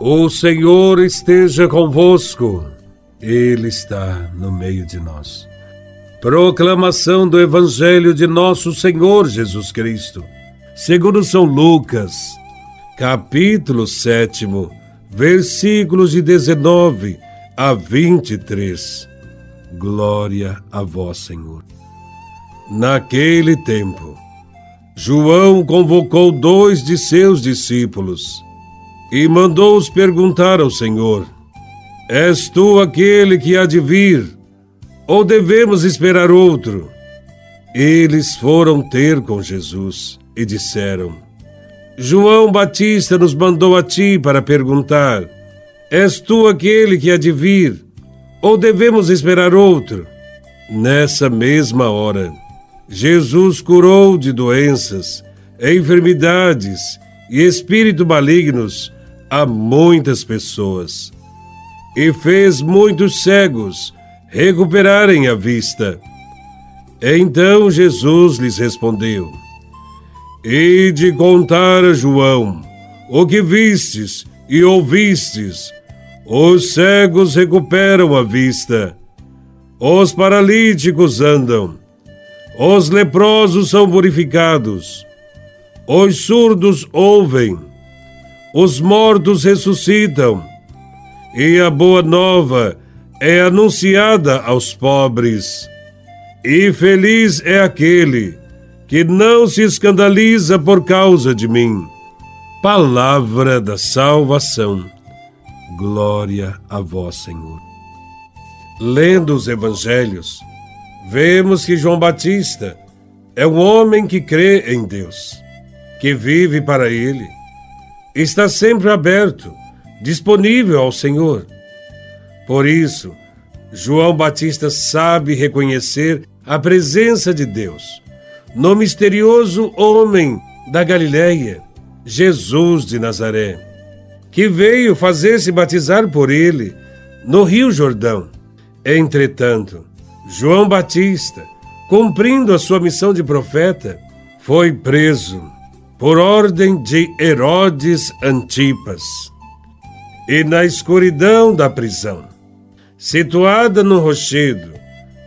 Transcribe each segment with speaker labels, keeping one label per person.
Speaker 1: O Senhor esteja convosco, Ele está no meio de nós. Proclamação do Evangelho de Nosso Senhor Jesus Cristo, segundo São Lucas, capítulo 7, versículos de 19 a 23. Glória a Vós, Senhor. Naquele tempo, João convocou dois de seus discípulos e mandou-os perguntar ao Senhor: És tu aquele que há de vir, ou devemos esperar outro? Eles foram ter com Jesus e disseram: João Batista nos mandou a ti para perguntar: És tu aquele que há de vir, ou devemos esperar outro? Nessa mesma hora, Jesus curou de doenças, enfermidades e espíritos malignos a muitas pessoas e fez muitos cegos recuperarem a vista. Então Jesus lhes respondeu: E de contar a João o que vistes e ouvistes, os cegos recuperam a vista, os paralíticos andam, os leprosos são purificados, os surdos ouvem os mortos ressuscitam, e a boa nova é anunciada aos pobres. E feliz é aquele que não se escandaliza por causa de mim. Palavra da salvação. Glória a vós, Senhor. Lendo os evangelhos, vemos que João Batista é um homem que crê em Deus, que vive para ele está sempre aberto, disponível ao Senhor. Por isso, João Batista sabe reconhecer a presença de Deus no misterioso homem da Galileia, Jesus de Nazaré, que veio fazer-se batizar por ele no Rio Jordão. Entretanto, João Batista, cumprindo a sua missão de profeta, foi preso por ordem de Herodes Antipas. E na escuridão da prisão, situada no rochedo,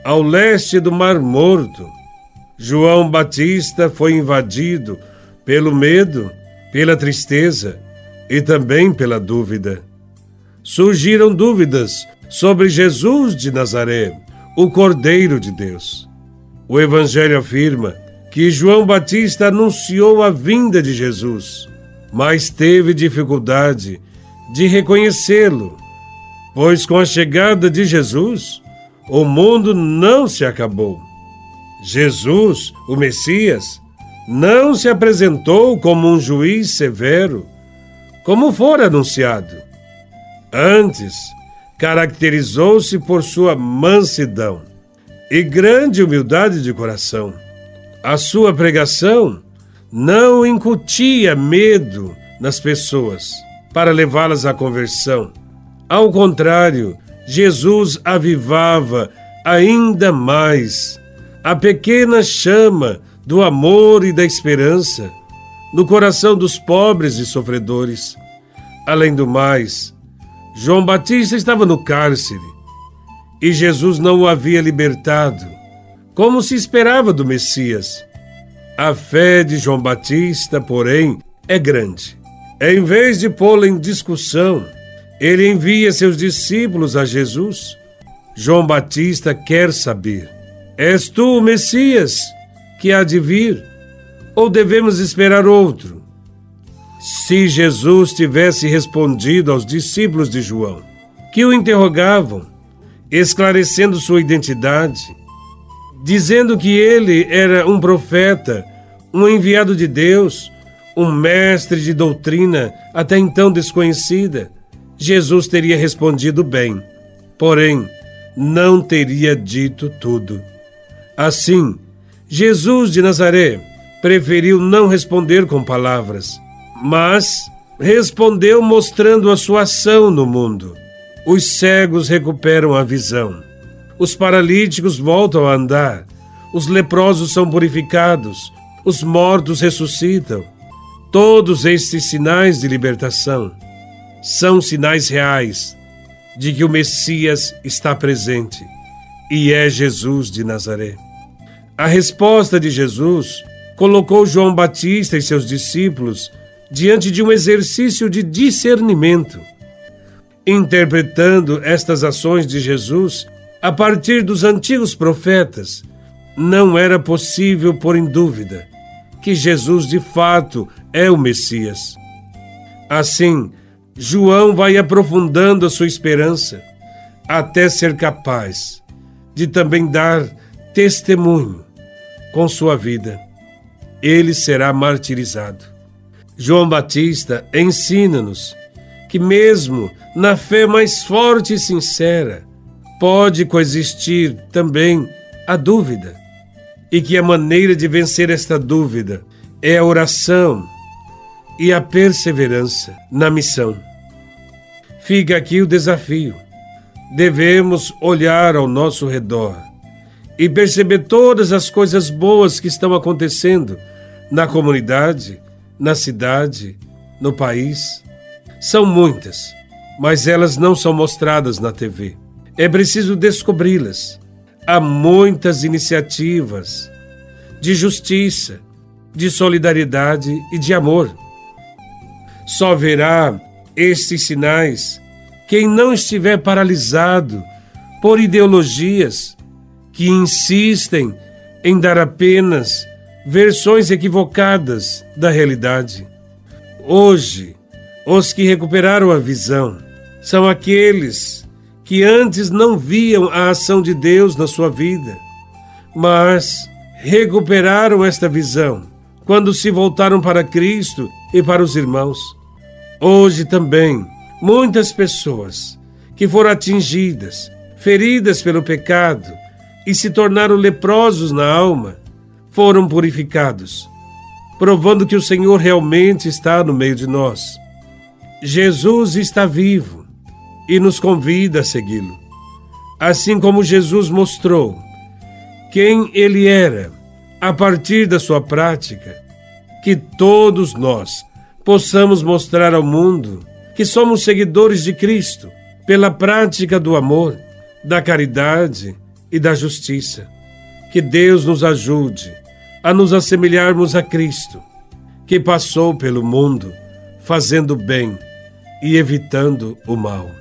Speaker 1: ao leste do Mar Morto, João Batista foi invadido pelo medo, pela tristeza e também pela dúvida. Surgiram dúvidas sobre Jesus de Nazaré, o Cordeiro de Deus. O Evangelho afirma que João Batista anunciou a vinda de Jesus, mas teve dificuldade de reconhecê-lo, pois com a chegada de Jesus, o mundo não se acabou. Jesus, o Messias, não se apresentou como um juiz severo, como fora anunciado. Antes, caracterizou-se por sua mansidão e grande humildade de coração a sua pregação não incutia medo nas pessoas para levá-las à conversão. Ao contrário, Jesus avivava ainda mais a pequena chama do amor e da esperança no coração dos pobres e sofredores. Além do mais, João Batista estava no cárcere e Jesus não o havia libertado como se esperava do Messias. A fé de João Batista, porém, é grande. Em vez de pô-la em discussão, ele envia seus discípulos a Jesus. João Batista quer saber: És tu o Messias que há de vir? Ou devemos esperar outro? Se Jesus tivesse respondido aos discípulos de João, que o interrogavam, esclarecendo sua identidade, dizendo que ele era um profeta, um enviado de Deus, um mestre de doutrina até então desconhecida, Jesus teria respondido bem, porém, não teria dito tudo. Assim, Jesus de Nazaré preferiu não responder com palavras, mas respondeu mostrando a sua ação no mundo. Os cegos recuperam a visão os paralíticos voltam a andar, os leprosos são purificados, os mortos ressuscitam. Todos estes sinais de libertação são sinais reais de que o Messias está presente e é Jesus de Nazaré. A resposta de Jesus colocou João Batista e seus discípulos diante de um exercício de discernimento. Interpretando estas ações de Jesus a partir dos antigos profetas, não era possível pôr em dúvida que Jesus de fato é o Messias. Assim, João vai aprofundando a sua esperança até ser capaz de também dar testemunho com sua vida. Ele será martirizado. João Batista ensina-nos que, mesmo na fé mais forte e sincera, pode coexistir também a dúvida, e que a maneira de vencer esta dúvida é a oração e a perseverança na missão. Fica aqui o desafio. Devemos olhar ao nosso redor e perceber todas as coisas boas que estão acontecendo na comunidade, na cidade, no país. São muitas, mas elas não são mostradas na TV. É preciso descobri-las. Há muitas iniciativas de justiça, de solidariedade e de amor. Só verá estes sinais quem não estiver paralisado por ideologias que insistem em dar apenas versões equivocadas da realidade. Hoje, os que recuperaram a visão são aqueles que antes não viam a ação de Deus na sua vida, mas recuperaram esta visão quando se voltaram para Cristo e para os irmãos. Hoje também, muitas pessoas que foram atingidas, feridas pelo pecado e se tornaram leprosos na alma, foram purificados, provando que o Senhor realmente está no meio de nós. Jesus está vivo e nos convida a segui-lo. Assim como Jesus mostrou quem ele era a partir da sua prática, que todos nós possamos mostrar ao mundo que somos seguidores de Cristo pela prática do amor, da caridade e da justiça. Que Deus nos ajude a nos assemelharmos a Cristo, que passou pelo mundo fazendo bem e evitando o mal.